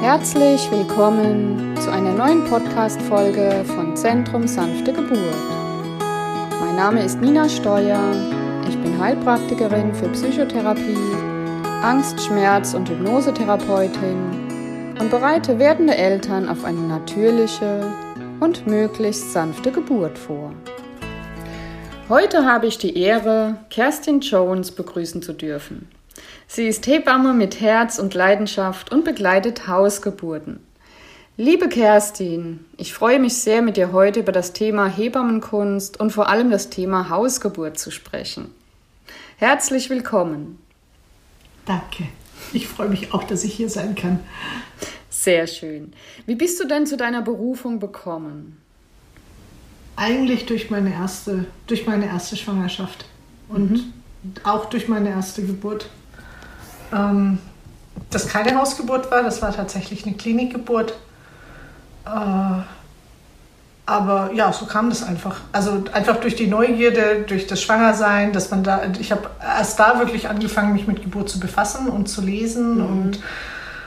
Herzlich willkommen zu einer neuen Podcast-Folge von Zentrum Sanfte Geburt. Mein Name ist Nina Steuer. Ich bin Heilpraktikerin für Psychotherapie, Angst-, Schmerz- und Hypnosetherapeutin und bereite werdende Eltern auf eine natürliche und möglichst sanfte Geburt vor. Heute habe ich die Ehre, Kerstin Jones begrüßen zu dürfen. Sie ist Hebamme mit Herz und Leidenschaft und begleitet Hausgeburten. Liebe Kerstin, ich freue mich sehr, mit dir heute über das Thema Hebammenkunst und vor allem das Thema Hausgeburt zu sprechen. Herzlich willkommen. Danke. Ich freue mich auch, dass ich hier sein kann. Sehr schön. Wie bist du denn zu deiner Berufung bekommen? Eigentlich durch meine erste, durch meine erste Schwangerschaft und mhm. auch durch meine erste Geburt ähm, das keine Hausgeburt war, das war tatsächlich eine Klinikgeburt. Äh, aber ja, so kam das einfach. Also einfach durch die Neugierde, durch das Schwangersein, dass man da, ich habe erst da wirklich angefangen, mich mit Geburt zu befassen und zu lesen mhm. und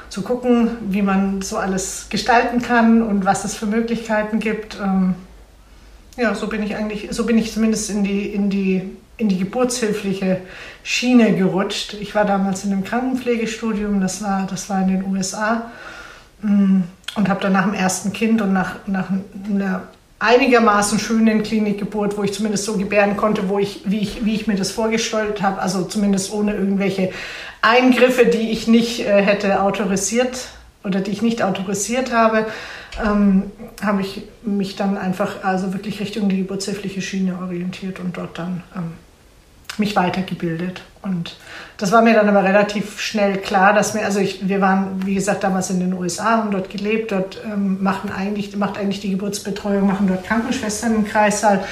zu gucken, wie man so alles gestalten kann und was es für Möglichkeiten gibt. Ähm, ja, so bin ich eigentlich, so bin ich zumindest in die, in die in die geburtshilfliche Schiene gerutscht. Ich war damals in einem Krankenpflegestudium, das war, das war in den USA, mm, und habe dann nach dem ersten Kind und nach, nach einer einigermaßen schönen Klinikgeburt, wo ich zumindest so gebären konnte, wo ich, wie, ich, wie ich mir das vorgestellt habe, also zumindest ohne irgendwelche Eingriffe, die ich nicht äh, hätte autorisiert oder die ich nicht autorisiert habe, ähm, habe ich mich dann einfach also wirklich Richtung die geburtshilfliche Schiene orientiert und dort dann ähm, mich weitergebildet. Und das war mir dann aber relativ schnell klar, dass mir, also ich, wir waren, wie gesagt, damals in den USA, haben dort gelebt, dort ähm, machen eigentlich, macht eigentlich die Geburtsbetreuung, machen dort Krankenschwestern im Kreissaal.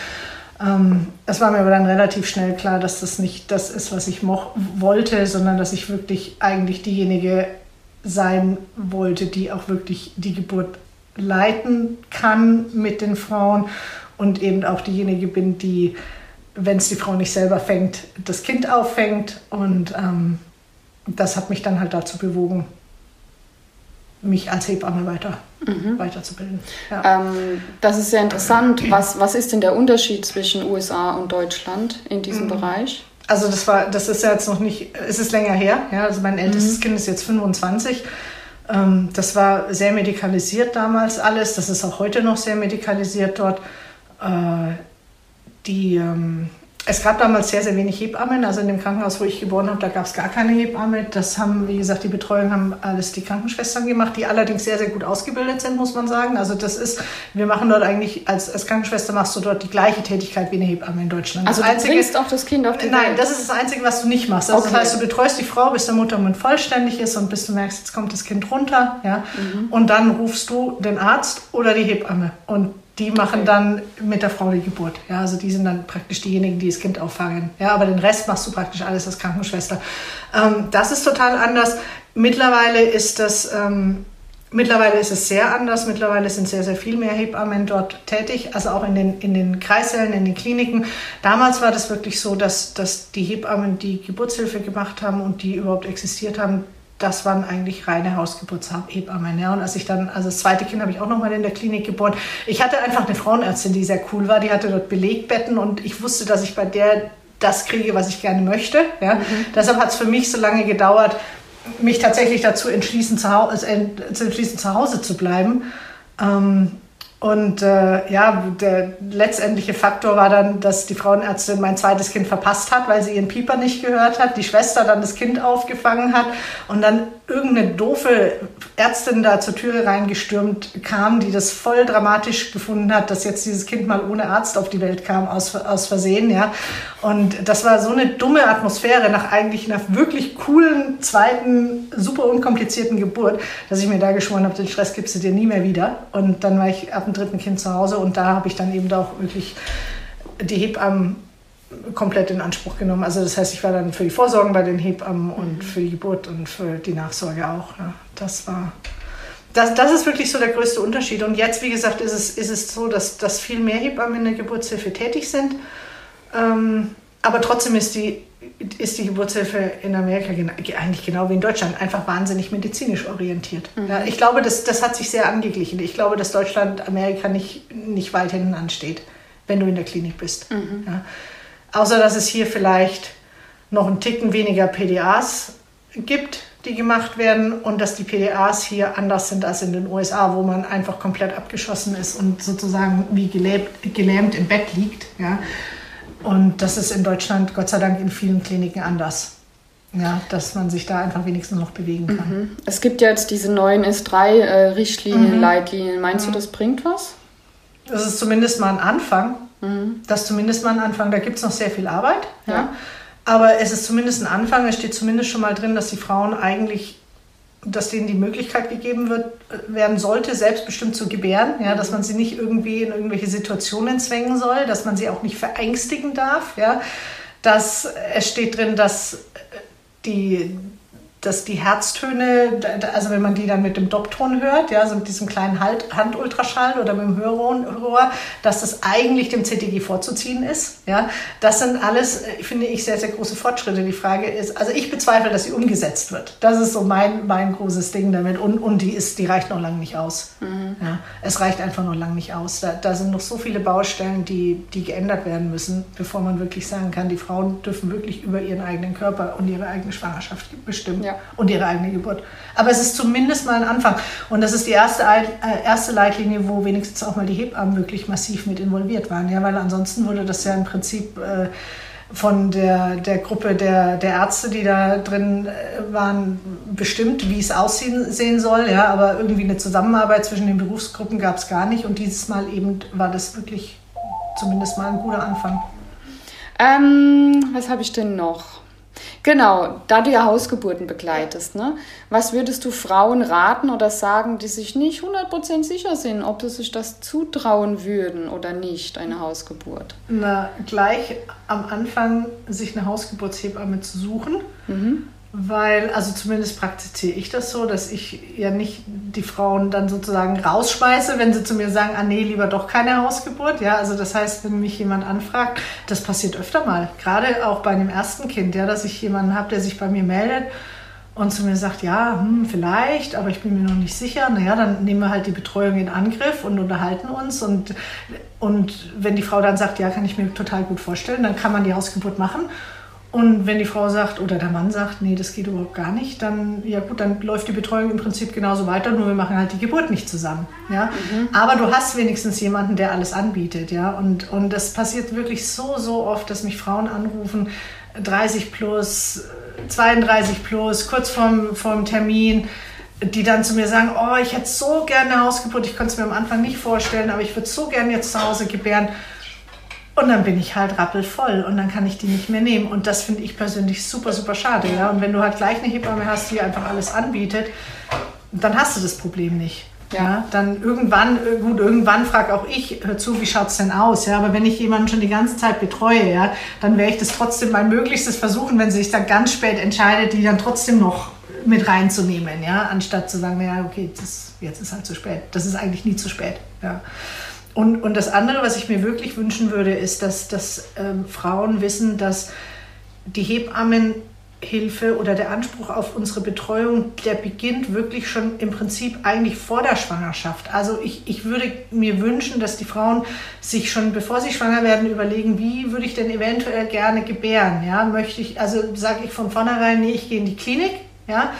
Ähm, es war mir aber dann relativ schnell klar, dass das nicht das ist, was ich wollte, sondern dass ich wirklich eigentlich diejenige sein wollte, die auch wirklich die Geburt leiten kann mit den Frauen und eben auch diejenige bin, die wenn es die Frau nicht selber fängt, das Kind auffängt. Und ähm, das hat mich dann halt dazu bewogen, mich als Hebamme weiter, mhm. weiterzubilden. Ja. Ähm, das ist sehr interessant. Was, was ist denn der Unterschied zwischen USA und Deutschland in diesem mhm. Bereich? Also das war, das ist ja jetzt noch nicht, es ist länger her. Ja? Also mein ältestes mhm. Kind ist jetzt 25. Ähm, das war sehr medikalisiert damals alles. Das ist auch heute noch sehr medikalisiert dort. Äh, die, ähm, es gab damals sehr, sehr wenig Hebammen. Also in dem Krankenhaus, wo ich geboren habe, da gab es gar keine Hebamme. Das haben, wie gesagt, die Betreuung haben alles die Krankenschwestern gemacht, die allerdings sehr, sehr gut ausgebildet sind, muss man sagen. Also das ist, wir machen dort eigentlich, als, als Krankenschwester machst du dort die gleiche Tätigkeit wie eine Hebamme in Deutschland. Also das du einzige, bringst auch das Kind auf die Welt? Nein, das ist das Einzige, was du nicht machst. Also okay. Das heißt, du betreust die Frau, bis der Muttermund vollständig ist und bis du merkst, jetzt kommt das Kind runter. Ja? Mhm. Und dann rufst du den Arzt oder die Hebamme. Und die machen dann mit der Frau die Geburt. Ja, also die sind dann praktisch diejenigen, die das Kind auffangen. Ja, aber den Rest machst du praktisch alles als Krankenschwester. Ähm, das ist total anders. Mittlerweile ist das, ähm, mittlerweile ist es sehr anders. Mittlerweile sind sehr, sehr viel mehr Hebammen dort tätig, also auch in den, in den Kreissälen, in den Kliniken. Damals war das wirklich so, dass, dass die Hebammen, die Geburtshilfe gemacht haben und die überhaupt existiert haben, das waren eigentlich reine Hausgeburtshebammen. Ja. Und als ich dann, also das zweite Kind habe ich auch nochmal in der Klinik geboren. Ich hatte einfach eine Frauenärztin, die sehr cool war. Die hatte dort Belegbetten und ich wusste, dass ich bei der das kriege, was ich gerne möchte. Ja. Mhm. Deshalb hat es für mich so lange gedauert, mich tatsächlich dazu entschließen, zu, Hause, äh, zu, entschließen, zu Hause zu bleiben. Ähm, und äh, ja, der letztendliche Faktor war dann, dass die Frauenärztin mein zweites Kind verpasst hat, weil sie ihren Pieper nicht gehört hat, die Schwester dann das Kind aufgefangen hat und dann irgendeine doofe Ärztin da zur Türe reingestürmt kam, die das voll dramatisch gefunden hat, dass jetzt dieses Kind mal ohne Arzt auf die Welt kam, aus, aus Versehen, ja. Und das war so eine dumme Atmosphäre nach eigentlich einer wirklich coolen, zweiten, super unkomplizierten Geburt, dass ich mir da geschworen habe, den Stress gibst du dir nie mehr wieder. Und dann war ich ab dem dritten Kind zu Hause und da habe ich dann eben auch wirklich die Hebammen komplett in Anspruch genommen. Also das heißt, ich war dann für die Vorsorgen bei den Hebammen und mhm. für die Geburt und für die Nachsorge auch. Ja. Das war, das, das ist wirklich so der größte Unterschied. Und jetzt, wie gesagt, ist es, ist es so, dass, dass viel mehr Hebammen in der Geburtshilfe tätig sind. Ähm, aber trotzdem ist die, ist die Geburtshilfe in Amerika eigentlich genau wie in Deutschland einfach wahnsinnig medizinisch orientiert. Mhm. Ja, ich glaube, das, das hat sich sehr angeglichen. Ich glaube, dass Deutschland Amerika nicht, nicht weit hinten ansteht, wenn du in der Klinik bist. Mhm. Ja. Außer dass es hier vielleicht noch einen Ticken weniger PDAs gibt, die gemacht werden und dass die PDAs hier anders sind als in den USA, wo man einfach komplett abgeschossen ist und sozusagen wie gelähmt, gelähmt im Bett liegt. Ja. Und das ist in Deutschland Gott sei Dank in vielen Kliniken anders. Ja, dass man sich da einfach wenigstens noch bewegen kann. Mhm. Es gibt jetzt diese neuen S3-Richtlinien, mhm. Leitlinien. Meinst mhm. du, das bringt was? Das ist zumindest mal ein Anfang. Mhm. Das ist zumindest mal ein Anfang. Da gibt es noch sehr viel Arbeit. Ja. ja. Aber es ist zumindest ein Anfang. Es steht zumindest schon mal drin, dass die Frauen eigentlich, dass denen die Möglichkeit gegeben wird, werden sollte, selbstbestimmt zu gebären. Ja, dass man sie nicht irgendwie in irgendwelche Situationen zwängen soll, dass man sie auch nicht verängstigen darf. Ja, dass es steht drin, dass die dass die Herztöne, also wenn man die dann mit dem Dopton hört, ja, also mit diesem kleinen Handultraschall oder mit dem Hörrohr, dass das eigentlich dem CTG vorzuziehen ist. Ja. Das sind alles, äh, finde ich, sehr, sehr große Fortschritte. Die Frage ist, also ich bezweifle, dass sie umgesetzt wird. Das ist so mein, mein großes Ding damit. Und, und die, ist, die reicht noch lange nicht aus. Mhm. Ja. Es reicht einfach noch lange nicht aus. Da, da sind noch so viele Baustellen, die, die geändert werden müssen, bevor man wirklich sagen kann, die Frauen dürfen wirklich über ihren eigenen Körper und ihre eigene Schwangerschaft bestimmen ja. Und ihre eigene Geburt. Aber es ist zumindest mal ein Anfang. Und das ist die erste, äh, erste Leitlinie, wo wenigstens auch mal die Hebammen wirklich massiv mit involviert waren. Ja, weil ansonsten wurde das ja im Prinzip äh, von der, der Gruppe der, der Ärzte, die da drin äh, waren, bestimmt, wie es aussehen sehen soll. Ja, aber irgendwie eine Zusammenarbeit zwischen den Berufsgruppen gab es gar nicht. Und dieses Mal eben war das wirklich zumindest mal ein guter Anfang. Ähm, was habe ich denn noch? Genau, da du ja Hausgeburten begleitest, ne? was würdest du Frauen raten oder sagen, die sich nicht 100% sicher sind, ob sie sich das zutrauen würden oder nicht, eine Hausgeburt? Na, gleich am Anfang sich eine Hausgeburtshebamme zu suchen. Mhm weil, also zumindest praktiziere ich das so, dass ich ja nicht die Frauen dann sozusagen rausschmeiße, wenn sie zu mir sagen, ah nee, lieber doch keine Hausgeburt. Ja, also das heißt, wenn mich jemand anfragt, das passiert öfter mal, gerade auch bei einem ersten Kind, ja, dass ich jemanden habe, der sich bei mir meldet und zu mir sagt, ja, hm, vielleicht, aber ich bin mir noch nicht sicher. Naja, dann nehmen wir halt die Betreuung in Angriff und unterhalten uns. Und, und wenn die Frau dann sagt, ja, kann ich mir total gut vorstellen, dann kann man die Hausgeburt machen. Und wenn die Frau sagt oder der Mann sagt, nee, das geht überhaupt gar nicht, dann, ja gut, dann läuft die Betreuung im Prinzip genauso weiter, nur wir machen halt die Geburt nicht zusammen. Ja? Mhm. Aber du hast wenigstens jemanden, der alles anbietet. Ja? Und, und das passiert wirklich so, so oft, dass mich Frauen anrufen, 30 plus, 32 plus, kurz vorm, vorm Termin, die dann zu mir sagen, oh, ich hätte so gerne eine Hausgeburt, ich konnte es mir am Anfang nicht vorstellen, aber ich würde so gerne jetzt zu Hause gebären. Und dann bin ich halt rappelvoll und dann kann ich die nicht mehr nehmen. Und das finde ich persönlich super, super schade. Ja? Und wenn du halt gleich eine Hebamme hast, die einfach alles anbietet, dann hast du das Problem nicht. Ja. ja, dann irgendwann, gut, irgendwann frage auch ich, hör zu, wie schaut es denn aus? Ja, aber wenn ich jemanden schon die ganze Zeit betreue, ja, dann werde ich das trotzdem mein Möglichstes versuchen, wenn sie sich dann ganz spät entscheidet, die dann trotzdem noch mit reinzunehmen, ja, anstatt zu sagen, ja, okay, das, jetzt ist halt zu spät. Das ist eigentlich nie zu spät. Ja. Und, und das andere, was ich mir wirklich wünschen würde, ist, dass, dass ähm, Frauen wissen, dass die Hebammenhilfe oder der Anspruch auf unsere Betreuung, der beginnt wirklich schon im Prinzip eigentlich vor der Schwangerschaft. Also ich, ich würde mir wünschen, dass die Frauen sich schon, bevor sie schwanger werden, überlegen, wie würde ich denn eventuell gerne gebären. Ja? Möchte ich, also sage ich von vornherein, nee, ich gehe in die Klinik. Ja?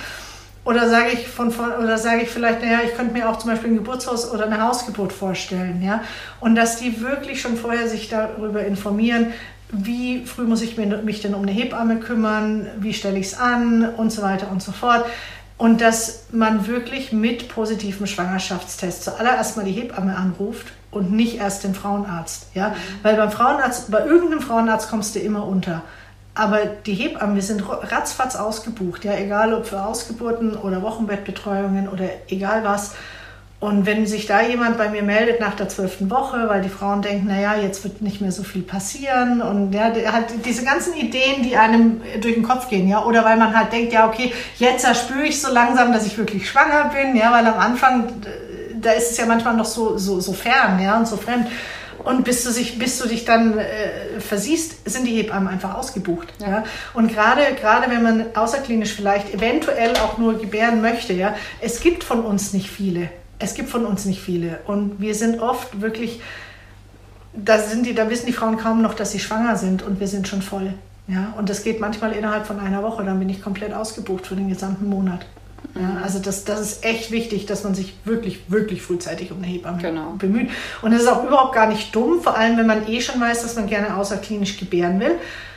Oder sage ich von, von oder sage ich vielleicht, naja, ich könnte mir auch zum Beispiel ein Geburtshaus oder eine Hausgeburt vorstellen, ja. Und dass die wirklich schon vorher sich darüber informieren, wie früh muss ich mich denn um eine Hebamme kümmern, wie stelle ich es an und so weiter und so fort. Und dass man wirklich mit positivem Schwangerschaftstest zuallererst mal die Hebamme anruft und nicht erst den Frauenarzt. Ja? Mhm. Weil beim Frauenarzt, bei irgendeinem Frauenarzt kommst du immer unter. Aber die Hebammen, wir sind ratzfatz ausgebucht, ja, egal ob für Ausgeburten oder Wochenbettbetreuungen oder egal was. Und wenn sich da jemand bei mir meldet nach der zwölften Woche, weil die Frauen denken, naja, jetzt wird nicht mehr so viel passieren und ja, hat diese ganzen Ideen, die einem durch den Kopf gehen, ja, oder weil man halt denkt, ja, okay, jetzt erspüre ich so langsam, dass ich wirklich schwanger bin, ja, weil am Anfang, da ist es ja manchmal noch so, so, so fern, ja, und so fremd. Und bis du, sich, bis du dich dann äh, versiehst, sind die Hebammen einfach ausgebucht. Ja. ja? Und gerade, gerade wenn man außerklinisch vielleicht eventuell auch nur gebären möchte, ja, es gibt von uns nicht viele. Es gibt von uns nicht viele. Und wir sind oft wirklich, da, sind die, da wissen die Frauen kaum noch, dass sie schwanger sind und wir sind schon voll. Ja, und das geht manchmal innerhalb von einer Woche, dann bin ich komplett ausgebucht für den gesamten Monat. Ja, also das, das ist echt wichtig, dass man sich wirklich, wirklich frühzeitig um eine Hebamme genau. bemüht. Und es ist auch überhaupt gar nicht dumm, vor allem wenn man eh schon weiß, dass man gerne außerklinisch gebären will,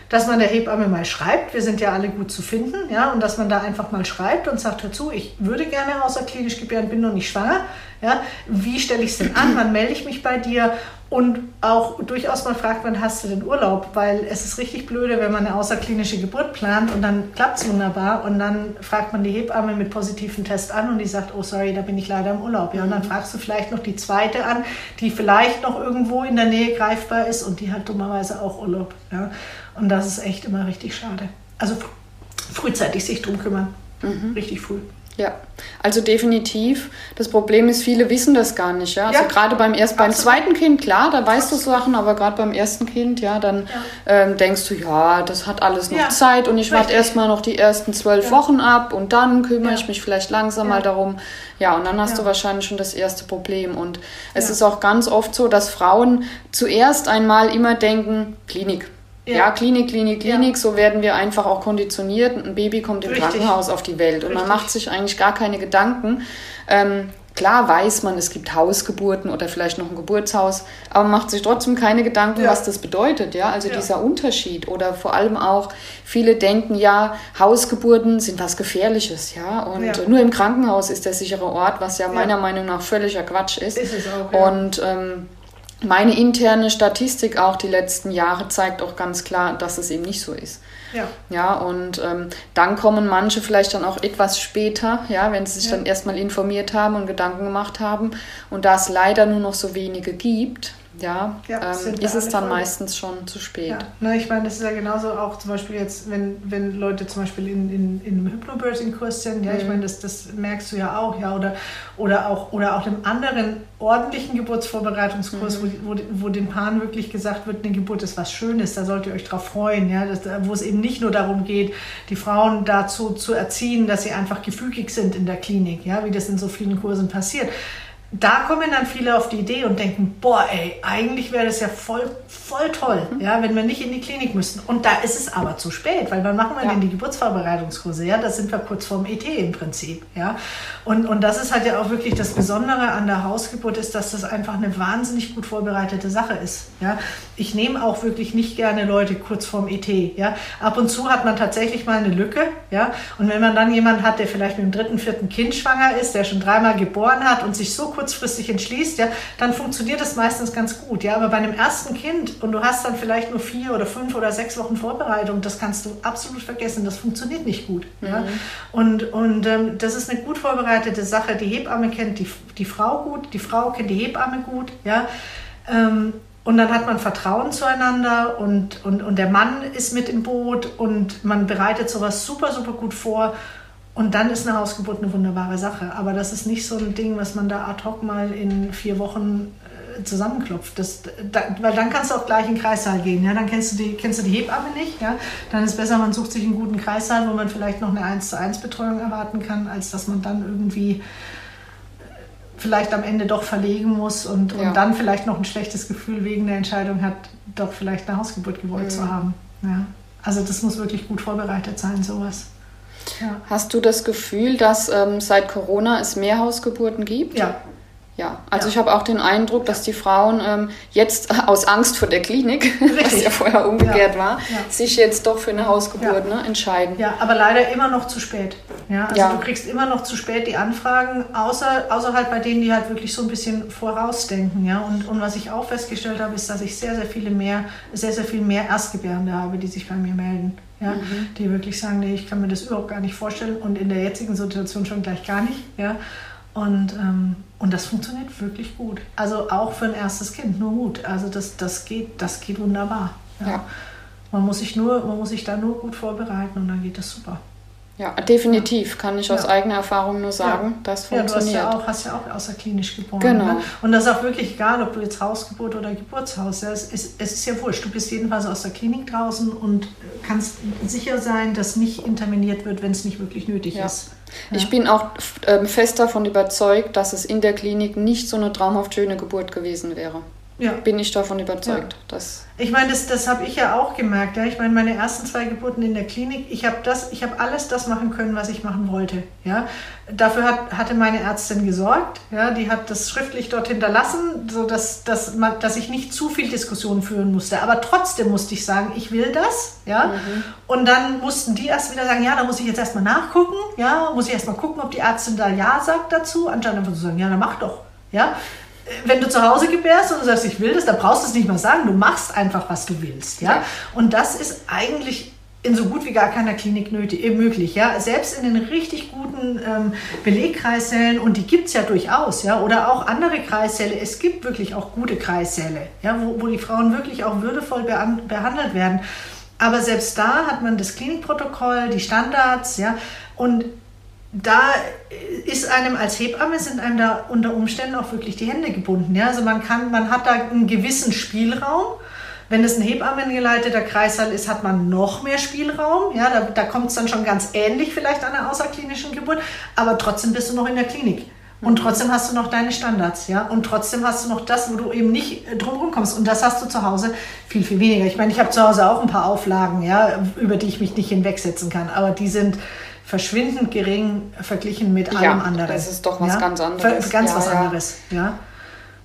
dass man der Hebamme mal schreibt, wir sind ja alle gut zu finden, ja, und dass man da einfach mal schreibt und sagt, hör zu, ich würde gerne außerklinisch gebären, bin noch nicht schwanger, ja, wie stelle ich es denn an, wann melde ich mich bei dir und auch durchaus mal fragt, wann hast du den Urlaub? Weil es ist richtig blöde, wenn man eine außerklinische Geburt plant und dann klappt es wunderbar und dann fragt man die Hebamme mit positiven Test an und die sagt, oh sorry, da bin ich leider im Urlaub. Ja, und dann fragst du vielleicht noch die zweite an, die vielleicht noch irgendwo in der Nähe greifbar ist und die hat dummerweise auch Urlaub. Ja. Und das ist echt immer richtig schade. Also frühzeitig sich drum kümmern. Mhm. Richtig früh. Ja, also definitiv. Das Problem ist, viele wissen das gar nicht. Ja? Also ja. gerade beim erst beim zweiten Kind, klar, da weißt du Sachen, aber gerade beim ersten Kind, ja, dann ja. Ähm, denkst du, ja, das hat alles noch ja. Zeit und ich warte erstmal noch die ersten zwölf Wochen ab und dann kümmere ich mich vielleicht langsam mal darum. Ja, und dann hast du wahrscheinlich schon das erste Problem. Und es ist auch ganz oft so, dass Frauen zuerst einmal immer denken, Klinik. Ja. ja, Klinik, Klinik, Klinik, ja. so werden wir einfach auch konditioniert. Ein Baby kommt im Richtig. Krankenhaus auf die Welt und Richtig. man macht sich eigentlich gar keine Gedanken. Ähm, klar weiß man, es gibt Hausgeburten oder vielleicht noch ein Geburtshaus, aber man macht sich trotzdem keine Gedanken, ja. was das bedeutet. Ja, also dieser Unterschied oder vor allem auch viele denken ja, Hausgeburten sind was Gefährliches. Ja, und nur im Krankenhaus ist der sichere Ort, was ja meiner Meinung nach völliger Quatsch ist. Ist es auch. Und ähm, meine interne Statistik auch die letzten Jahre zeigt auch ganz klar, dass es eben nicht so ist. Ja. Ja, und ähm, dann kommen manche vielleicht dann auch etwas später, ja, wenn sie sich ja. dann erstmal informiert haben und Gedanken gemacht haben. Und da es leider nur noch so wenige gibt, ja, ja ähm, ist es dann voll. meistens schon zu spät. Ja. Ne, ich meine, das ist ja genauso auch zum Beispiel jetzt, wenn, wenn Leute zum Beispiel in, in, in einem Hypnobirthing-Kurs sind, ja, mhm. ich meine, das, das merkst du ja auch, ja, oder, oder auch oder auch einem anderen ordentlichen Geburtsvorbereitungskurs, mhm. wo, wo, wo den Paaren wirklich gesagt wird, eine Geburt ist was Schönes, da sollt ihr euch drauf freuen, ja, das, wo es eben nicht nur darum geht, die Frauen dazu zu erziehen, dass sie einfach gefügig sind in der Klinik, ja, wie das in so vielen Kursen passiert da kommen dann viele auf die Idee und denken, boah, ey, eigentlich wäre das ja voll, voll toll, mhm. ja, wenn wir nicht in die Klinik müssten. Und da ist es aber zu spät, weil wann machen wir ja. denn die Geburtsvorbereitungskurse? Ja, da sind wir kurz vorm ET im Prinzip, ja. Und, und das ist halt ja auch wirklich das Besondere an der Hausgeburt ist, dass das einfach eine wahnsinnig gut vorbereitete Sache ist, ja. Ich nehme auch wirklich nicht gerne Leute kurz vorm ET, ja. Ab und zu hat man tatsächlich mal eine Lücke, ja. Und wenn man dann jemanden hat, der vielleicht mit dem dritten, vierten Kind schwanger ist, der schon dreimal geboren hat und sich so kurz kurzfristig entschließt, ja, dann funktioniert das meistens ganz gut. Ja, aber bei einem ersten Kind und du hast dann vielleicht nur vier oder fünf oder sechs Wochen Vorbereitung, das kannst du absolut vergessen. Das funktioniert nicht gut. Mhm. Ja. Und, und ähm, das ist eine gut vorbereitete Sache. Die Hebamme kennt die, die Frau gut, die Frau kennt die Hebamme gut. Ja. Ähm, und dann hat man Vertrauen zueinander und, und, und der Mann ist mit im Boot und man bereitet sowas super, super gut vor. Und dann ist eine Hausgeburt eine wunderbare Sache. Aber das ist nicht so ein Ding, was man da ad hoc mal in vier Wochen äh, zusammenklopft. Das, da, weil dann kannst du auch gleich in den Kreissaal gehen. Ja? Dann kennst du, die, kennst du die Hebamme nicht. Ja? Dann ist es besser, man sucht sich einen guten Kreissaal, wo man vielleicht noch eine 1 zu 1 Betreuung erwarten kann, als dass man dann irgendwie äh, vielleicht am Ende doch verlegen muss und, ja. und dann vielleicht noch ein schlechtes Gefühl wegen der Entscheidung hat, doch vielleicht eine Hausgeburt gewollt mhm. zu haben. Ja? Also das muss wirklich gut vorbereitet sein, sowas. Ja. Hast du das Gefühl, dass ähm, seit Corona es mehr Hausgeburten gibt? Ja, ja, also ja. ich habe auch den Eindruck, dass die Frauen ähm, jetzt aus Angst vor der Klinik, Richtig. was ja vorher umgekehrt ja. war, sich jetzt doch für eine Hausgeburt ne, entscheiden. Ja, aber leider immer noch zu spät. Ja, also du kriegst immer noch zu spät die Anfragen, außer, außer halt bei denen, die halt wirklich so ein bisschen vorausdenken. Ja? Und, und was ich auch festgestellt habe, ist, dass ich sehr, sehr viele mehr, sehr, sehr viel mehr Erstgebärende habe, die sich bei mir melden. Ja, mhm. die wirklich sagen, nee, ich kann mir das überhaupt gar nicht vorstellen und in der jetzigen Situation schon gleich gar nicht. Ja, und, ähm, und das funktioniert wirklich gut. Also auch für ein erstes Kind, nur gut. Also das, das, geht, das geht wunderbar. Ja. ja. Man, muss sich nur, man muss sich da nur gut vorbereiten und dann geht das super. Ja, definitiv, kann ich aus eigener Erfahrung nur sagen, ja. das funktioniert. Ja, du hast ja auch, hast ja auch außerklinisch geboren. Genau. Ne? Und das ist auch wirklich egal, ob du jetzt Hausgeburt oder Geburtshaus, es, ist, es ist ja wurscht. Du bist jedenfalls aus der Klinik draußen und kannst sicher sein, dass nicht interveniert wird, wenn es nicht wirklich nötig ja. ist. Ich bin auch äh, fest davon überzeugt, dass es in der Klinik nicht so eine traumhaft schöne Geburt gewesen wäre ja. bin ich davon überzeugt. Ja. Dass ich meine, das, das habe ich ja auch gemerkt. Ja? Ich meine, meine ersten zwei Geburten in der Klinik, ich habe hab alles das machen können, was ich machen wollte. Ja? Dafür hat, hatte meine Ärztin gesorgt. Ja? Die hat das schriftlich dort hinterlassen, sodass dass, dass ich nicht zu viel Diskussion führen musste. Aber trotzdem musste ich sagen, ich will das. Ja? Mhm. Und dann mussten die erst wieder sagen, ja, da muss ich jetzt erstmal nachgucken. Ja? Muss ich erstmal gucken, ob die Ärztin da Ja sagt dazu. Anstatt einfach zu sagen, ja, dann mach doch. Ja? Wenn du zu Hause gebärst und du sagst, ich will das, dann brauchst du es nicht mal sagen. Du machst einfach, was du willst. Ja? Und das ist eigentlich in so gut wie gar keiner Klinik nötig, äh, möglich. Ja? Selbst in den richtig guten ähm, Belegkreissälen, und die gibt es ja durchaus, ja? oder auch andere Kreissäle, es gibt wirklich auch gute Kreissäle, ja? wo, wo die Frauen wirklich auch würdevoll behandelt werden. Aber selbst da hat man das Klinikprotokoll, die Standards, ja, und da ist einem als Hebamme sind einem da unter Umständen auch wirklich die Hände gebunden. Ja? Also man kann, man hat da einen gewissen Spielraum. Wenn es ein Hebammengeleiteter Kreißsaal ist, hat man noch mehr Spielraum. Ja, da, da kommt es dann schon ganz ähnlich vielleicht an der außerklinischen Geburt, aber trotzdem bist du noch in der Klinik. Und trotzdem hast du noch deine Standards, ja. Und trotzdem hast du noch das, wo du eben nicht drumherum kommst. Und das hast du zu Hause viel, viel weniger. Ich meine, ich habe zu Hause auch ein paar Auflagen, ja, über die ich mich nicht hinwegsetzen kann. Aber die sind, verschwindend gering verglichen mit allem ja, anderen. Das ist doch was ja? ganz anderes. Ganz ja, was anderes, ja.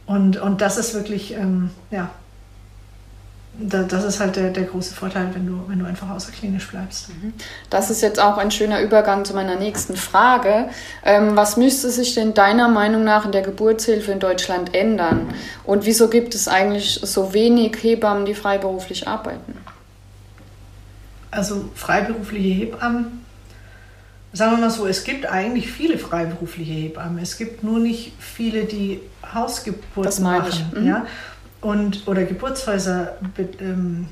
Und, und das ist wirklich, ähm, ja, das ist halt der, der große Vorteil, wenn du, wenn du einfach außerklinisch bleibst. Mhm. Das ist jetzt auch ein schöner Übergang zu meiner nächsten Frage. Ähm, was müsste sich denn deiner Meinung nach in der Geburtshilfe in Deutschland ändern? Und wieso gibt es eigentlich so wenig Hebammen, die freiberuflich arbeiten? Also freiberufliche Hebammen sagen wir mal so, es gibt eigentlich viele freiberufliche Hebammen. Es gibt nur nicht viele, die Hausgeburten machen. Mhm. Ja? Und, oder Geburtshäuser be, ähm,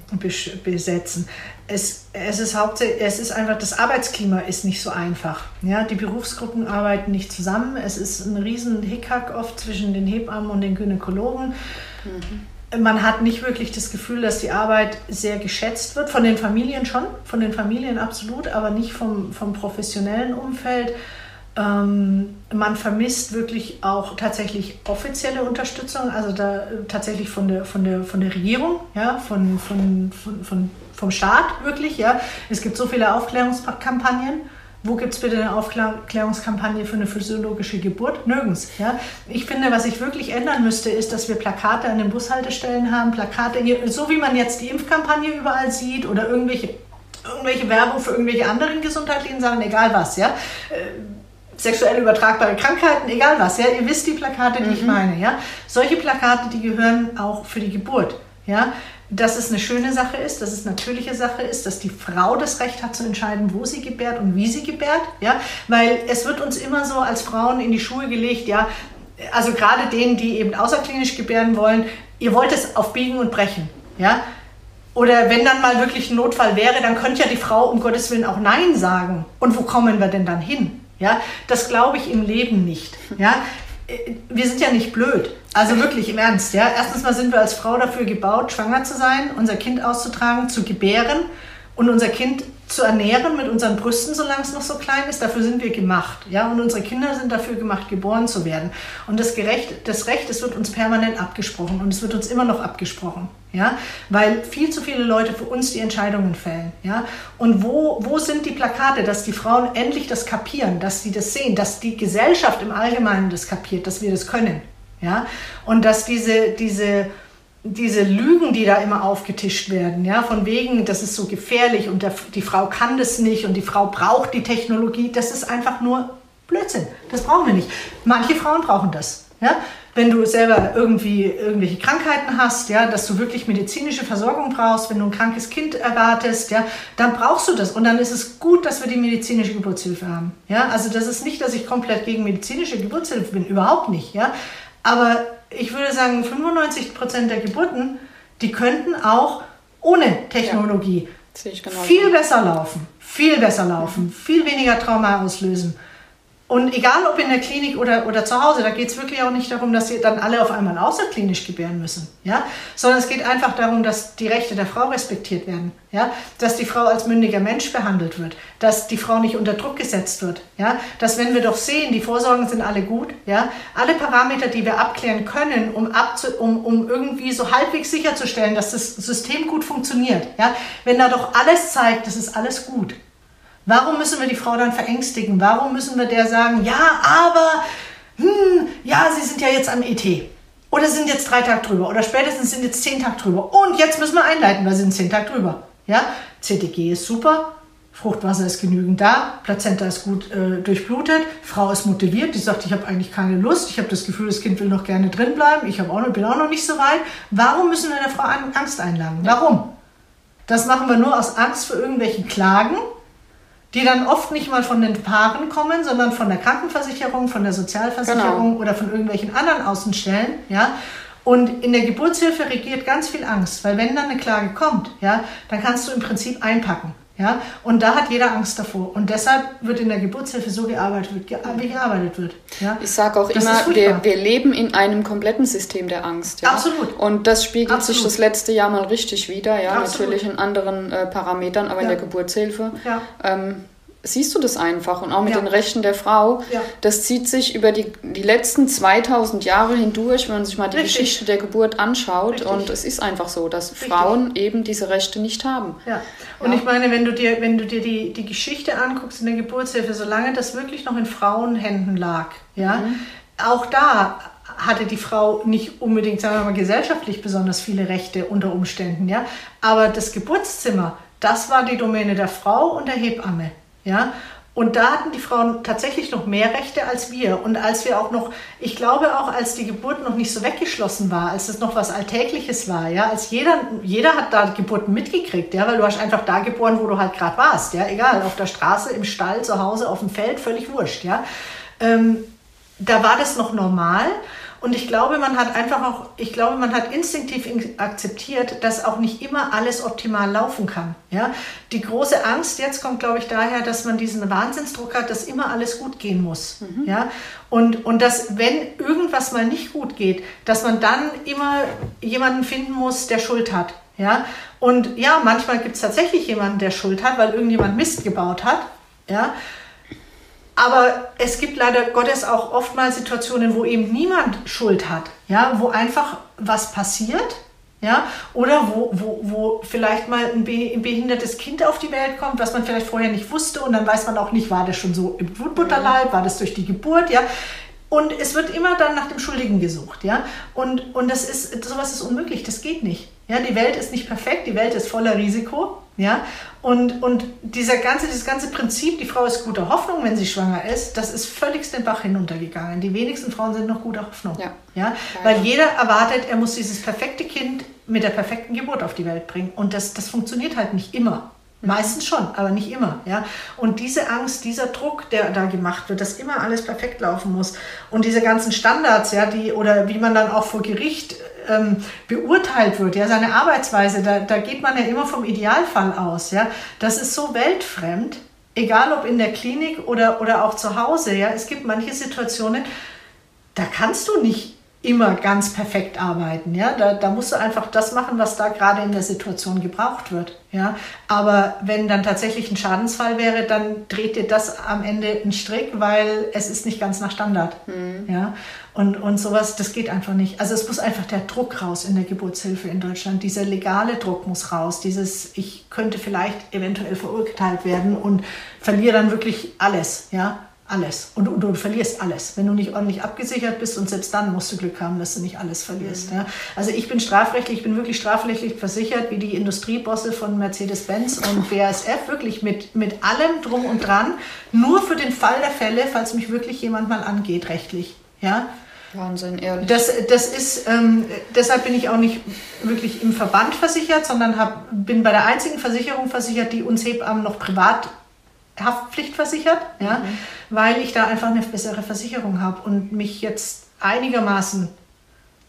besetzen. Es, es, ist hauptsächlich, es ist einfach, das Arbeitsklima ist nicht so einfach. Ja? Die Berufsgruppen arbeiten nicht zusammen. Es ist ein riesen Hickhack oft zwischen den Hebammen und den Gynäkologen. Mhm man hat nicht wirklich das Gefühl, dass die Arbeit sehr geschätzt wird. Von den Familien schon, von den Familien absolut, aber nicht vom, vom professionellen Umfeld. Ähm, man vermisst wirklich auch tatsächlich offizielle Unterstützung, also da tatsächlich von der, von der, von der Regierung, ja, von, von, von, von vom Staat wirklich. Ja. Es gibt so viele Aufklärungskampagnen wo gibt es bitte eine Aufklärungskampagne für eine physiologische Geburt? Nirgends. Ja? Ich finde, was sich wirklich ändern müsste, ist, dass wir Plakate an den Bushaltestellen haben, Plakate, so wie man jetzt die Impfkampagne überall sieht oder irgendwelche, irgendwelche Werbung für irgendwelche anderen gesundheitlichen Sachen, egal was. Ja? Äh, sexuell übertragbare Krankheiten, egal was. Ja? Ihr wisst die Plakate, die mhm. ich meine. Ja? Solche Plakate, die gehören auch für die Geburt. Ja? Dass es eine schöne Sache ist, dass es eine natürliche Sache ist, dass die Frau das Recht hat zu entscheiden, wo sie gebärt und wie sie gebärt. Ja? Weil es wird uns immer so als Frauen in die Schuhe gelegt, ja, also gerade denen, die eben außerklinisch gebären wollen, ihr wollt es auf Biegen und Brechen. Ja? Oder wenn dann mal wirklich ein Notfall wäre, dann könnte ja die Frau um Gottes Willen auch Nein sagen. Und wo kommen wir denn dann hin? Ja, das glaube ich im Leben nicht. Ja, wir sind ja nicht blöd. Also wirklich im Ernst. Ja? Erstens mal sind wir als Frau dafür gebaut, schwanger zu sein, unser Kind auszutragen, zu gebären und unser Kind zu ernähren mit unseren Brüsten, solange es noch so klein ist. Dafür sind wir gemacht. Ja? Und unsere Kinder sind dafür gemacht, geboren zu werden. Und das, Gerecht, das Recht, das wird uns permanent abgesprochen und es wird uns immer noch abgesprochen. Ja? Weil viel zu viele Leute für uns die Entscheidungen fällen. Ja? Und wo, wo sind die Plakate, dass die Frauen endlich das kapieren, dass sie das sehen, dass die Gesellschaft im Allgemeinen das kapiert, dass wir das können? Ja? Und dass diese, diese diese Lügen, die da immer aufgetischt werden, ja, von wegen, das ist so gefährlich und der, die Frau kann das nicht und die Frau braucht die Technologie, das ist einfach nur Blödsinn. Das brauchen wir nicht. Manche Frauen brauchen das, ja. Wenn du selber irgendwie irgendwelche Krankheiten hast, ja, dass du wirklich medizinische Versorgung brauchst, wenn du ein krankes Kind erwartest, ja, dann brauchst du das. Und dann ist es gut, dass wir die medizinische Geburtshilfe haben. Ja, also das ist nicht, dass ich komplett gegen medizinische Geburtshilfe bin, überhaupt nicht, ja. Aber ich würde sagen, 95 Prozent der Geburten, die könnten auch ohne Technologie ja, viel besser laufen. viel besser laufen, viel weniger Trauma auslösen. Und egal ob in der Klinik oder, oder zu Hause, da geht es wirklich auch nicht darum, dass sie dann alle auf einmal außerklinisch gebären müssen, ja? sondern es geht einfach darum, dass die Rechte der Frau respektiert werden, ja? dass die Frau als mündiger Mensch behandelt wird, dass die Frau nicht unter Druck gesetzt wird, ja? dass wenn wir doch sehen, die Vorsorgen sind alle gut, ja? alle Parameter, die wir abklären können, um, abzu um, um irgendwie so halbwegs sicherzustellen, dass das System gut funktioniert, ja? wenn da doch alles zeigt, das ist alles gut, Warum müssen wir die Frau dann verängstigen? Warum müssen wir der sagen, ja, aber, hm, ja, Sie sind ja jetzt am ET. Oder sind jetzt drei Tage drüber. Oder spätestens sind jetzt zehn Tage drüber. Und jetzt müssen wir einleiten, weil sie sind zehn Tage drüber. Ja, CTG ist super. Fruchtwasser ist genügend da, Plazenta ist gut äh, durchblutet, Frau ist motiviert, die sagt, ich habe eigentlich keine Lust, ich habe das Gefühl, das Kind will noch gerne drin bleiben, ich auch noch, bin auch noch nicht so weit. Warum müssen wir der Frau Angst einladen? Warum? Das machen wir nur aus Angst vor irgendwelchen Klagen die dann oft nicht mal von den Paaren kommen, sondern von der Krankenversicherung, von der Sozialversicherung genau. oder von irgendwelchen anderen Außenstellen, ja. Und in der Geburtshilfe regiert ganz viel Angst, weil wenn dann eine Klage kommt, ja, dann kannst du im Prinzip einpacken. Ja, und da hat jeder Angst davor. Und deshalb wird in der Geburtshilfe so gearbeitet, wie gearbeitet wird. Ja? Ich sage auch das immer, wir, wir, leben in einem kompletten System der Angst. Ja? Absolut. Und das spiegelt Absolut. sich das letzte Jahr mal richtig wieder. Ja, Absolut. natürlich in anderen äh, Parametern, aber ja. in der Geburtshilfe. Ja. Ähm, siehst du das einfach und auch mit ja. den Rechten der Frau. Ja. Das zieht sich über die, die letzten 2000 Jahre hindurch, wenn man sich mal die Richtig. Geschichte der Geburt anschaut. Richtig. Und es ist einfach so, dass Richtig. Frauen eben diese Rechte nicht haben. Ja. Und ja. ich meine, wenn du dir, wenn du dir die, die Geschichte anguckst in der Geburtshilfe, solange das wirklich noch in Frauenhänden lag, ja, mhm. auch da hatte die Frau nicht unbedingt, sagen wir mal, gesellschaftlich besonders viele Rechte unter Umständen, ja. Aber das Geburtszimmer, das war die Domäne der Frau und der Hebamme. Ja? Und da hatten die Frauen tatsächlich noch mehr Rechte als wir. Und als wir auch noch, ich glaube auch, als die Geburt noch nicht so weggeschlossen war, als es noch was Alltägliches war, ja, als jeder, jeder hat da Geburten mitgekriegt, ja, weil du hast einfach da geboren, wo du halt gerade warst, ja, egal, auf der Straße, im Stall, zu Hause, auf dem Feld, völlig wurscht, ja. Ähm, da war das noch normal. Und ich glaube, man hat einfach auch, ich glaube, man hat instinktiv akzeptiert, dass auch nicht immer alles optimal laufen kann. Ja? Die große Angst jetzt kommt, glaube ich, daher, dass man diesen Wahnsinnsdruck hat, dass immer alles gut gehen muss. Mhm. Ja? Und, und dass, wenn irgendwas mal nicht gut geht, dass man dann immer jemanden finden muss, der Schuld hat. Ja? Und ja, manchmal gibt es tatsächlich jemanden, der Schuld hat, weil irgendjemand Mist gebaut hat. Ja? Aber es gibt leider Gottes auch oftmals Situationen, wo eben niemand Schuld hat, ja, wo einfach was passiert, ja, oder wo, wo, wo vielleicht mal ein, behindertes Kind auf die Welt kommt, was man vielleicht vorher nicht wusste und dann weiß man auch nicht, war das schon so im Blutbutterleib, war das durch die Geburt, ja. Und es wird immer dann nach dem Schuldigen gesucht, ja. Und, und das ist, sowas ist unmöglich, das geht nicht. Ja, die Welt ist nicht perfekt, die Welt ist voller Risiko, ja. Und, und dieser ganze, dieses ganze Prinzip, die Frau ist guter Hoffnung, wenn sie schwanger ist, das ist völligst den Bach hinuntergegangen. Die wenigsten Frauen sind noch guter Hoffnung. Ja. Ja? Weil jeder erwartet, er muss dieses perfekte Kind mit der perfekten Geburt auf die Welt bringen. Und das, das funktioniert halt nicht immer. Meistens schon, aber nicht immer. Ja? Und diese Angst, dieser Druck, der da gemacht wird, dass immer alles perfekt laufen muss und diese ganzen Standards, ja, die, oder wie man dann auch vor Gericht ähm, beurteilt wird, ja, seine Arbeitsweise, da, da geht man ja immer vom Idealfall aus. Ja? Das ist so weltfremd, egal ob in der Klinik oder, oder auch zu Hause. Ja? Es gibt manche Situationen, da kannst du nicht immer ganz perfekt arbeiten. Ja? Da, da musst du einfach das machen, was da gerade in der Situation gebraucht wird. Ja? Aber wenn dann tatsächlich ein Schadensfall wäre, dann dreht dir das am Ende einen Strick, weil es ist nicht ganz nach Standard. Mhm. Ja? Und, und sowas, das geht einfach nicht. Also es muss einfach der Druck raus in der Geburtshilfe in Deutschland. Dieser legale Druck muss raus. Dieses, ich könnte vielleicht eventuell verurteilt werden und verliere dann wirklich alles. Ja? Alles. Und, und, du verlierst alles, wenn du nicht ordentlich abgesichert bist. Und selbst dann musst du Glück haben, dass du nicht alles verlierst. Mhm. Ja. Also ich bin strafrechtlich, ich bin wirklich strafrechtlich versichert, wie die Industriebosse von Mercedes-Benz und BASF, wirklich mit, mit allem drum und dran. Nur für den Fall der Fälle, falls mich wirklich jemand mal angeht, rechtlich. Ja. Wahnsinn, ehrlich. Das, das ist, ähm, deshalb bin ich auch nicht wirklich im Verband versichert, sondern hab, bin bei der einzigen Versicherung versichert, die uns Hebammen noch privat Haftpflicht versichert, ja, mhm. weil ich da einfach eine bessere Versicherung habe und mich jetzt einigermaßen,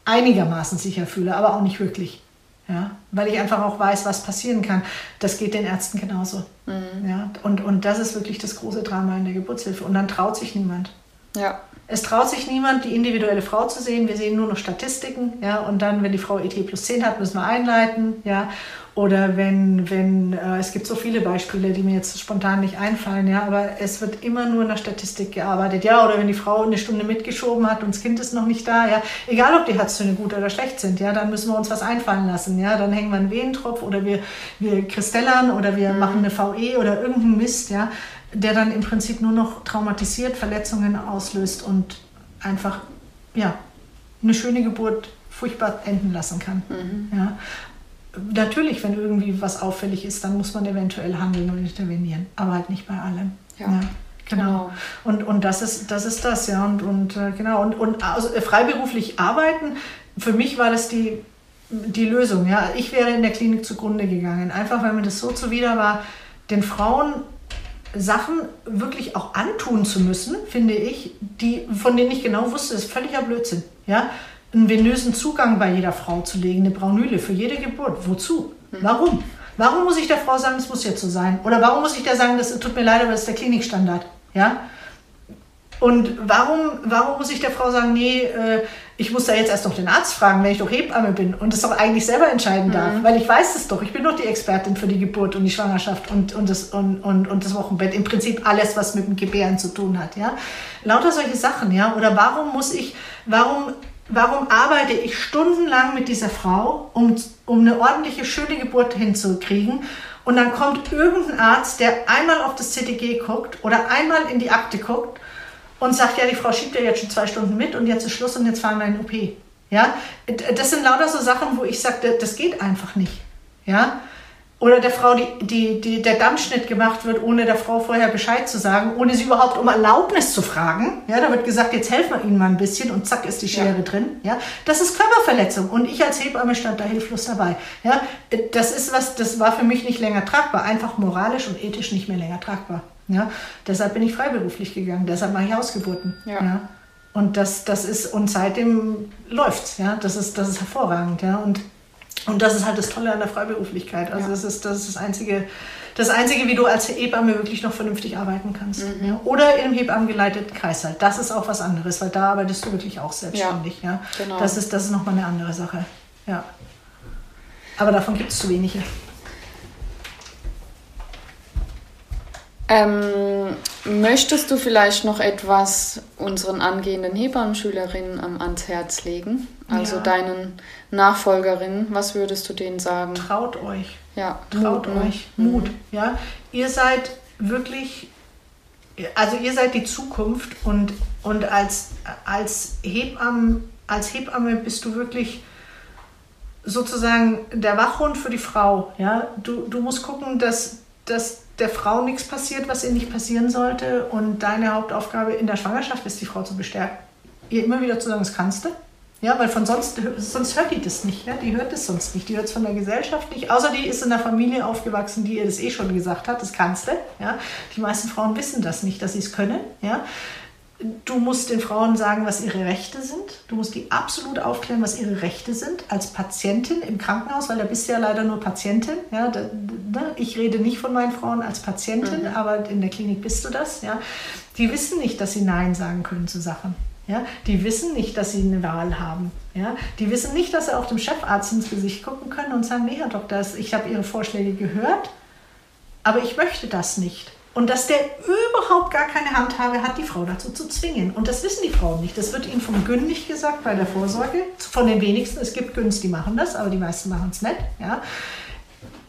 einigermaßen sicher fühle, aber auch nicht wirklich. Ja, weil ich einfach auch weiß, was passieren kann. Das geht den Ärzten genauso. Mhm. Ja, und, und das ist wirklich das große Drama in der Geburtshilfe. Und dann traut sich niemand. Ja. Es traut sich niemand, die individuelle Frau zu sehen. Wir sehen nur noch Statistiken. Ja, und dann, wenn die Frau ET plus 10 hat, müssen wir einleiten. Ja, oder wenn, wenn äh, es gibt so viele Beispiele, die mir jetzt spontan nicht einfallen, ja, aber es wird immer nur in der Statistik gearbeitet, ja, oder wenn die Frau eine Stunde mitgeschoben hat und das Kind ist noch nicht da, ja, egal ob die Herztöne gut oder schlecht sind, ja, dann müssen wir uns was einfallen lassen, ja, dann hängen wir einen Wehentropf oder wir, wir kristellern oder wir mhm. machen eine VE oder irgendeinen Mist, ja, der dann im Prinzip nur noch traumatisiert, Verletzungen auslöst und einfach, ja, eine schöne Geburt furchtbar enden lassen kann. Mhm. Ja natürlich, wenn irgendwie was auffällig ist, dann muss man eventuell handeln und intervenieren, aber halt nicht bei allem. Ja. ja genau. genau. Und, und das ist das, ist das ja. Und, und äh, genau. Und, und also, äh, freiberuflich arbeiten, für mich war das die, die Lösung. Ja. Ich wäre in der Klinik zugrunde gegangen. Einfach weil mir das so zuwider war, den Frauen Sachen wirklich auch antun zu müssen, finde ich, die, von denen ich genau wusste, das ist völliger Blödsinn. Ja? Einen venösen Zugang bei jeder Frau zu legen, eine Braunüle für jede Geburt. Wozu? Hm. Warum? Warum muss ich der Frau sagen, es muss jetzt so sein? Oder warum muss ich der sagen, das tut mir leid, aber das ist der Klinikstandard? Ja? Und warum, warum muss ich der Frau sagen, nee, äh, ich muss da jetzt erst noch den Arzt fragen, wenn ich doch Hebamme bin und das doch eigentlich selber entscheiden darf? Mhm. Weil ich weiß es doch, ich bin doch die Expertin für die Geburt und die Schwangerschaft und, und, das, und, und, und das Wochenbett. Im Prinzip alles, was mit dem Gebären zu tun hat. Ja? Lauter solche Sachen. ja. Oder warum muss ich, warum warum arbeite ich stundenlang mit dieser Frau, um, um eine ordentliche, schöne Geburt hinzukriegen? Und dann kommt irgendein Arzt, der einmal auf das CTG guckt oder einmal in die Akte guckt und sagt, ja, die Frau schiebt ja jetzt schon zwei Stunden mit und jetzt ist Schluss und jetzt fahren wir in OP. Ja, das sind lauter so Sachen, wo ich sage, das geht einfach nicht. Ja, oder der Frau die, die, die, der Dammschnitt gemacht wird, ohne der Frau vorher Bescheid zu sagen, ohne sie überhaupt um Erlaubnis zu fragen. Ja, da wird gesagt, jetzt helfen wir Ihnen mal ein bisschen und zack ist die Schere ja. drin. Ja, das ist Körperverletzung und ich als Hebamme stand da hilflos dabei. Ja, das ist was, das war für mich nicht länger tragbar, einfach moralisch und ethisch nicht mehr länger tragbar. Ja, deshalb bin ich freiberuflich gegangen, deshalb mache ich Ausgeburten. Ja. ja. Und das, das ist, und seitdem läuft's, ja, das ist, das ist hervorragend, ja, und und das ist halt das Tolle an der Freiberuflichkeit. Also ja. das, ist, das ist das Einzige, das Einzige, wie du als Hebamme wirklich noch vernünftig arbeiten kannst. Mhm. Ja. Oder im Hebammengeleiteten Kreis halt. Das ist auch was anderes, weil da arbeitest du wirklich auch selbstständig. Ja, ja. Genau. Das ist, das ist nochmal eine andere Sache. Ja. Aber davon gibt es zu wenige. Ähm, möchtest du vielleicht noch etwas unseren angehenden Hebammenschülerinnen ans Herz legen? Also deinen Nachfolgerinnen, was würdest du denen sagen? Traut euch. Ja, traut Mut, ne? euch. Ne? Mut. Ja, ihr seid wirklich, also ihr seid die Zukunft und, und als, als, Hebamme, als Hebamme bist du wirklich sozusagen der Wachhund für die Frau. Ja, du, du musst gucken, dass, dass der Frau nichts passiert, was ihr nicht passieren sollte. Und deine Hauptaufgabe in der Schwangerschaft ist, die Frau zu bestärken. Ihr immer wieder zu sagen, das kannst du. Ja, weil von sonst, sonst hört die das nicht. Ja? Die hört es sonst nicht. Die hört es von der Gesellschaft nicht. Außer die ist in einer Familie aufgewachsen, die ihr das eh schon gesagt hat, das kannst du. Ja? Die meisten Frauen wissen das nicht, dass sie es können. Ja? Du musst den Frauen sagen, was ihre Rechte sind. Du musst die absolut aufklären, was ihre Rechte sind als Patientin im Krankenhaus, weil da bist du ja leider nur Patientin. Ja, da, da, ich rede nicht von meinen Frauen als Patientin, mhm. aber in der Klinik bist du das. Ja. Die wissen nicht, dass sie Nein sagen können zu Sachen. Ja, die wissen nicht, dass sie eine Wahl haben. Ja, die wissen nicht, dass sie auch dem Chefarzt ins Gesicht gucken können und sagen, nee, Herr Doktor, ich habe Ihre Vorschläge gehört, aber ich möchte das nicht. Und dass der überhaupt gar keine Handhabe hat, die Frau dazu zu zwingen. Und das wissen die Frauen nicht. Das wird ihnen vom Gyn nicht gesagt bei der Vorsorge. Von den wenigsten. Es gibt Gyns, die machen das, aber die meisten machen es nicht. Ja.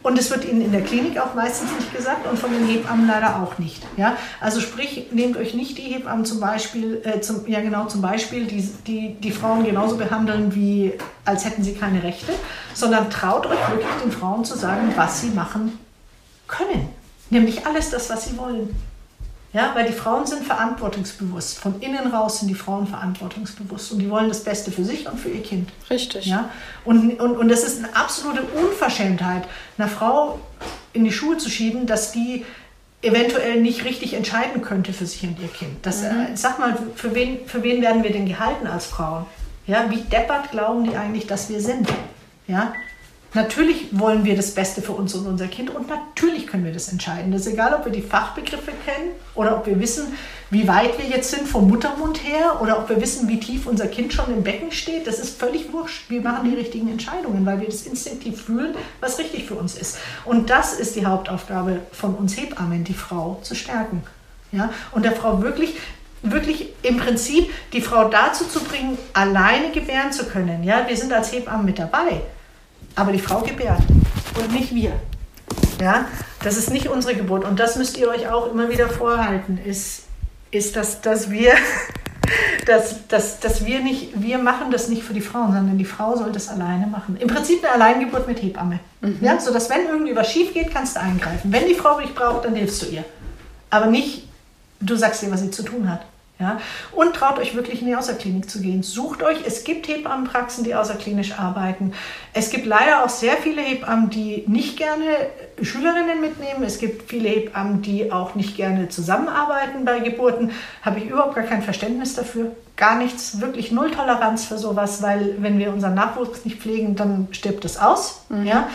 Und es wird ihnen in der Klinik auch meistens nicht gesagt und von den Hebammen leider auch nicht. Ja? Also sprich, nehmt euch nicht die Hebammen zum Beispiel, äh, zum, ja genau zum Beispiel, die, die die Frauen genauso behandeln, wie als hätten sie keine Rechte, sondern traut euch wirklich den Frauen zu sagen, was sie machen können. Nämlich alles das, was sie wollen. Ja, weil die Frauen sind verantwortungsbewusst. Von innen raus sind die Frauen verantwortungsbewusst und die wollen das Beste für sich und für ihr Kind. Richtig. Ja? Und, und, und das ist eine absolute Unverschämtheit, einer Frau in die Schuhe zu schieben, dass die eventuell nicht richtig entscheiden könnte für sich und ihr Kind. Das, mhm. äh, sag mal, für wen, für wen werden wir denn gehalten als Frauen? Ja, wie deppert glauben die eigentlich, dass wir sind? Ja? Natürlich wollen wir das Beste für uns und unser Kind und natürlich können wir das entscheiden. Das ist egal, ob wir die Fachbegriffe kennen oder ob wir wissen, wie weit wir jetzt sind vom Muttermund her oder ob wir wissen, wie tief unser Kind schon im Becken steht. Das ist völlig wurscht. Wir machen die richtigen Entscheidungen, weil wir das instinktiv fühlen, was richtig für uns ist. Und das ist die Hauptaufgabe von uns Hebammen, die Frau zu stärken. Ja? Und der Frau wirklich wirklich im Prinzip die Frau dazu zu bringen, alleine gebären zu können. Ja, wir sind als Hebammen mit dabei. Aber die Frau gebärt und nicht wir. Ja, das ist nicht unsere Geburt. Und das müsst ihr euch auch immer wieder vorhalten, ist, ist dass, dass wir. Dass, dass, dass wir nicht, wir machen das nicht für die Frauen, sondern die Frau soll das alleine machen. Im Prinzip eine Alleingeburt mit Hebamme. Mhm. Ja, so dass wenn irgendwie was schief geht, kannst du eingreifen. Wenn die Frau dich braucht, dann hilfst du ihr. Aber nicht, du sagst ihr, was sie zu tun hat. Ja? Und traut euch wirklich in die Außerklinik zu gehen. Sucht euch, es gibt Hebammenpraxen, die außerklinisch arbeiten. Es gibt leider auch sehr viele Hebammen, die nicht gerne Schülerinnen mitnehmen. Es gibt viele Hebammen, die auch nicht gerne zusammenarbeiten bei Geburten. Habe ich überhaupt gar kein Verständnis dafür. Gar nichts, wirklich null Toleranz für sowas, weil wenn wir unseren Nachwuchs nicht pflegen, dann stirbt es aus. Mhm. Ja?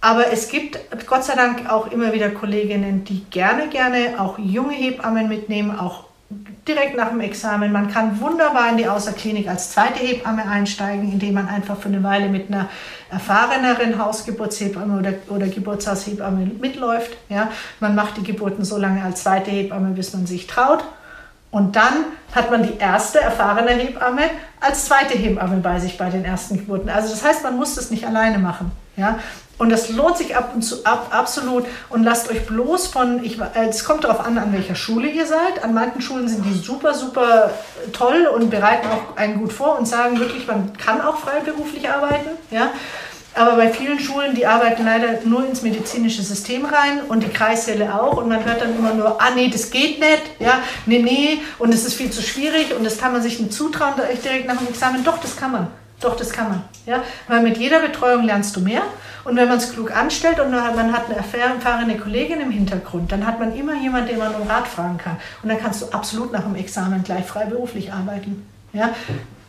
Aber es gibt Gott sei Dank auch immer wieder Kolleginnen, die gerne, gerne auch junge Hebammen mitnehmen, auch direkt nach dem Examen. Man kann wunderbar in die Außerklinik als zweite Hebamme einsteigen, indem man einfach für eine Weile mit einer erfahreneren Hausgeburtshebamme oder, oder Geburtshaushebamme mitläuft. Ja? Man macht die Geburten so lange als zweite Hebamme, bis man sich traut. Und dann hat man die erste erfahrene Hebamme als zweite Hebamme bei sich bei den ersten Geburten. Also das heißt, man muss das nicht alleine machen. Ja? Und das lohnt sich ab und zu ab, absolut. Und lasst euch bloß von, ich, äh, es kommt darauf an, an welcher Schule ihr seid. An manchen Schulen sind die super, super toll und bereiten auch einen gut vor und sagen wirklich, man kann auch freiberuflich arbeiten. Ja? Aber bei vielen Schulen, die arbeiten leider nur ins medizinische System rein und die Kreissäle auch. Und man hört dann immer nur, ah nee, das geht nicht, ja, nee, nee, und es ist viel zu schwierig und das kann man sich nicht zutrauen direkt nach dem Examen. Doch, das kann man. Doch, das kann man. Ja? Weil mit jeder Betreuung lernst du mehr. Und wenn man es klug anstellt und man hat eine erfahrene Kollegin im Hintergrund, dann hat man immer jemanden, den man um Rat fragen kann. Und dann kannst du absolut nach dem Examen gleich freiberuflich arbeiten. Ja?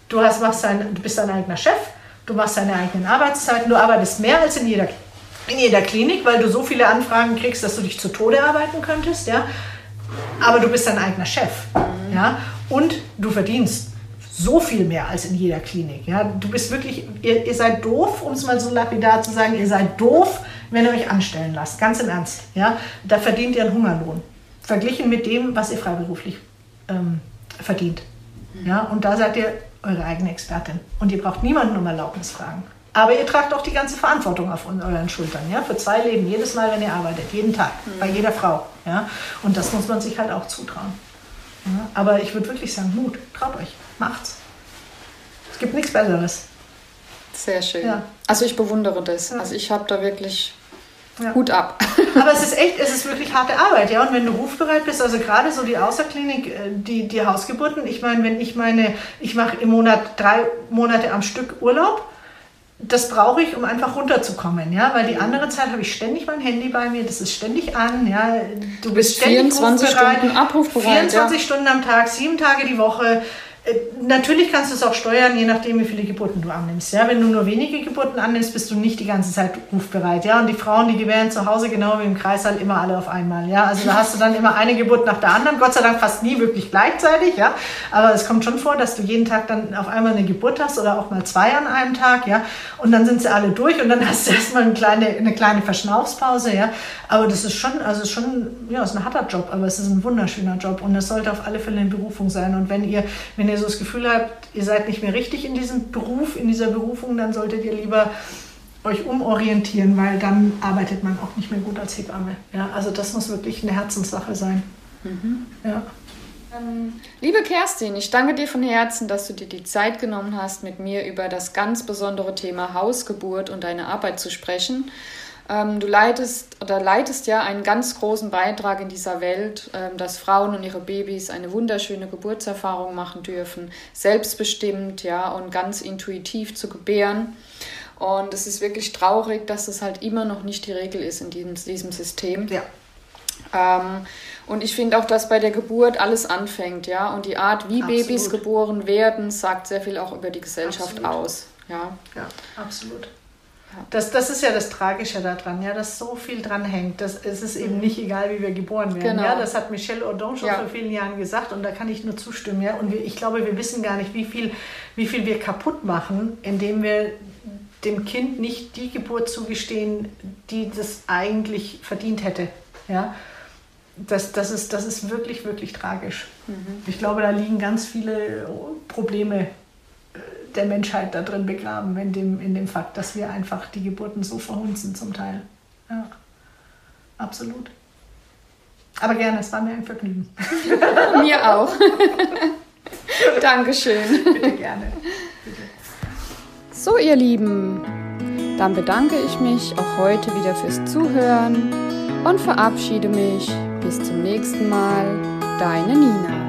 Du, hast, machst dein, du bist dein eigener Chef, du machst deine eigenen Arbeitszeiten, du arbeitest mehr als in jeder, in jeder Klinik, weil du so viele Anfragen kriegst, dass du dich zu Tode arbeiten könntest. Ja? Aber du bist dein eigener Chef. Ja? Und du verdienst so viel mehr als in jeder Klinik. Ja? Du bist wirklich, ihr, ihr seid doof, um es mal so lapidar zu sagen, ihr seid doof, wenn ihr euch anstellen lasst. Ganz im Ernst. Ja? Da verdient ihr einen Hungerlohn. Verglichen mit dem, was ihr freiberuflich ähm, verdient. Ja? Und da seid ihr eure eigene Expertin. Und ihr braucht niemanden um Erlaubnis fragen. Aber ihr tragt auch die ganze Verantwortung auf euren Schultern, ja, für zwei Leben, jedes Mal, wenn ihr arbeitet, jeden Tag, mhm. bei jeder Frau, ja. Und das muss man sich halt auch zutrauen. Ja? Aber ich würde wirklich sagen, Mut, traut euch macht's. Es gibt nichts Besseres. Sehr schön. Ja. Also ich bewundere das. Ja. Also ich habe da wirklich ja. Hut ab. Aber es ist echt, es ist wirklich harte Arbeit, ja. Und wenn du rufbereit bist, also gerade so die Außerklinik, äh, die, die Hausgeburten, ich meine, wenn ich meine, ich mache im Monat drei Monate am Stück Urlaub, das brauche ich, um einfach runterzukommen, ja, weil die andere Zeit habe ich ständig mein Handy bei mir, das ist ständig an, ja, du bist ständig 24 Stunden abrufbereit, 24 ja. Stunden am Tag, sieben Tage die Woche, natürlich kannst du es auch steuern, je nachdem, wie viele Geburten du annimmst. Ja, wenn du nur wenige Geburten annimmst, bist du nicht die ganze Zeit rufbereit. Ja, und die Frauen, die gewähren zu Hause genau wie im Kreissaal immer alle auf einmal. Ja, also da hast du dann immer eine Geburt nach der anderen. Gott sei Dank fast nie wirklich gleichzeitig. Ja, aber es kommt schon vor, dass du jeden Tag dann auf einmal eine Geburt hast oder auch mal zwei an einem Tag. Ja, und dann sind sie alle durch und dann hast du erstmal eine kleine, eine kleine Verschnaufspause. Ja, aber das ist schon, also schon, ja, ist ein harter Job, aber es ist ein wunderschöner Job und es sollte auf alle Fälle eine Berufung sein. Und wenn ihr, wenn ihr so das Gefühl habt, ihr seid nicht mehr richtig in diesem Beruf, in dieser Berufung, dann solltet ihr lieber euch umorientieren, weil dann arbeitet man auch nicht mehr gut als Hebamme. Ja, also das muss wirklich eine Herzenssache sein. Mhm. Ja. Ähm, liebe Kerstin, ich danke dir von Herzen, dass du dir die Zeit genommen hast, mit mir über das ganz besondere Thema Hausgeburt und deine Arbeit zu sprechen. Ähm, du leitest oder leitest ja einen ganz großen Beitrag in dieser Welt, ähm, dass Frauen und ihre Babys eine wunderschöne Geburtserfahrung machen dürfen, selbstbestimmt, ja, und ganz intuitiv zu gebären. Und es ist wirklich traurig, dass das halt immer noch nicht die Regel ist in diesem, diesem System. Ja. Ähm, und ich finde auch, dass bei der Geburt alles anfängt, ja. Und die Art, wie absolut. Babys geboren werden, sagt sehr viel auch über die Gesellschaft absolut. aus. Ja, ja absolut. Das, das ist ja das Tragische daran, ja, dass so viel dran hängt. Das, es ist eben mhm. nicht egal, wie wir geboren werden. Genau. Ja, das hat Michelle Audon schon ja. vor vielen Jahren gesagt und da kann ich nur zustimmen. Ja. Und wir, ich glaube, wir wissen gar nicht, wie viel, wie viel wir kaputt machen, indem wir dem Kind nicht die Geburt zugestehen, die das eigentlich verdient hätte. Ja. Das, das, ist, das ist wirklich, wirklich tragisch. Mhm. Ich glaube, da liegen ganz viele Probleme der Menschheit da drin begraben, in dem, in dem Fakt, dass wir einfach die Geburten so verhunzen zum Teil. Ja, absolut. Aber gerne, es war mir ein Vergnügen. mir auch. Dankeschön. Bitte gerne. Bitte. So, ihr Lieben, dann bedanke ich mich auch heute wieder fürs Zuhören und verabschiede mich. Bis zum nächsten Mal. Deine Nina.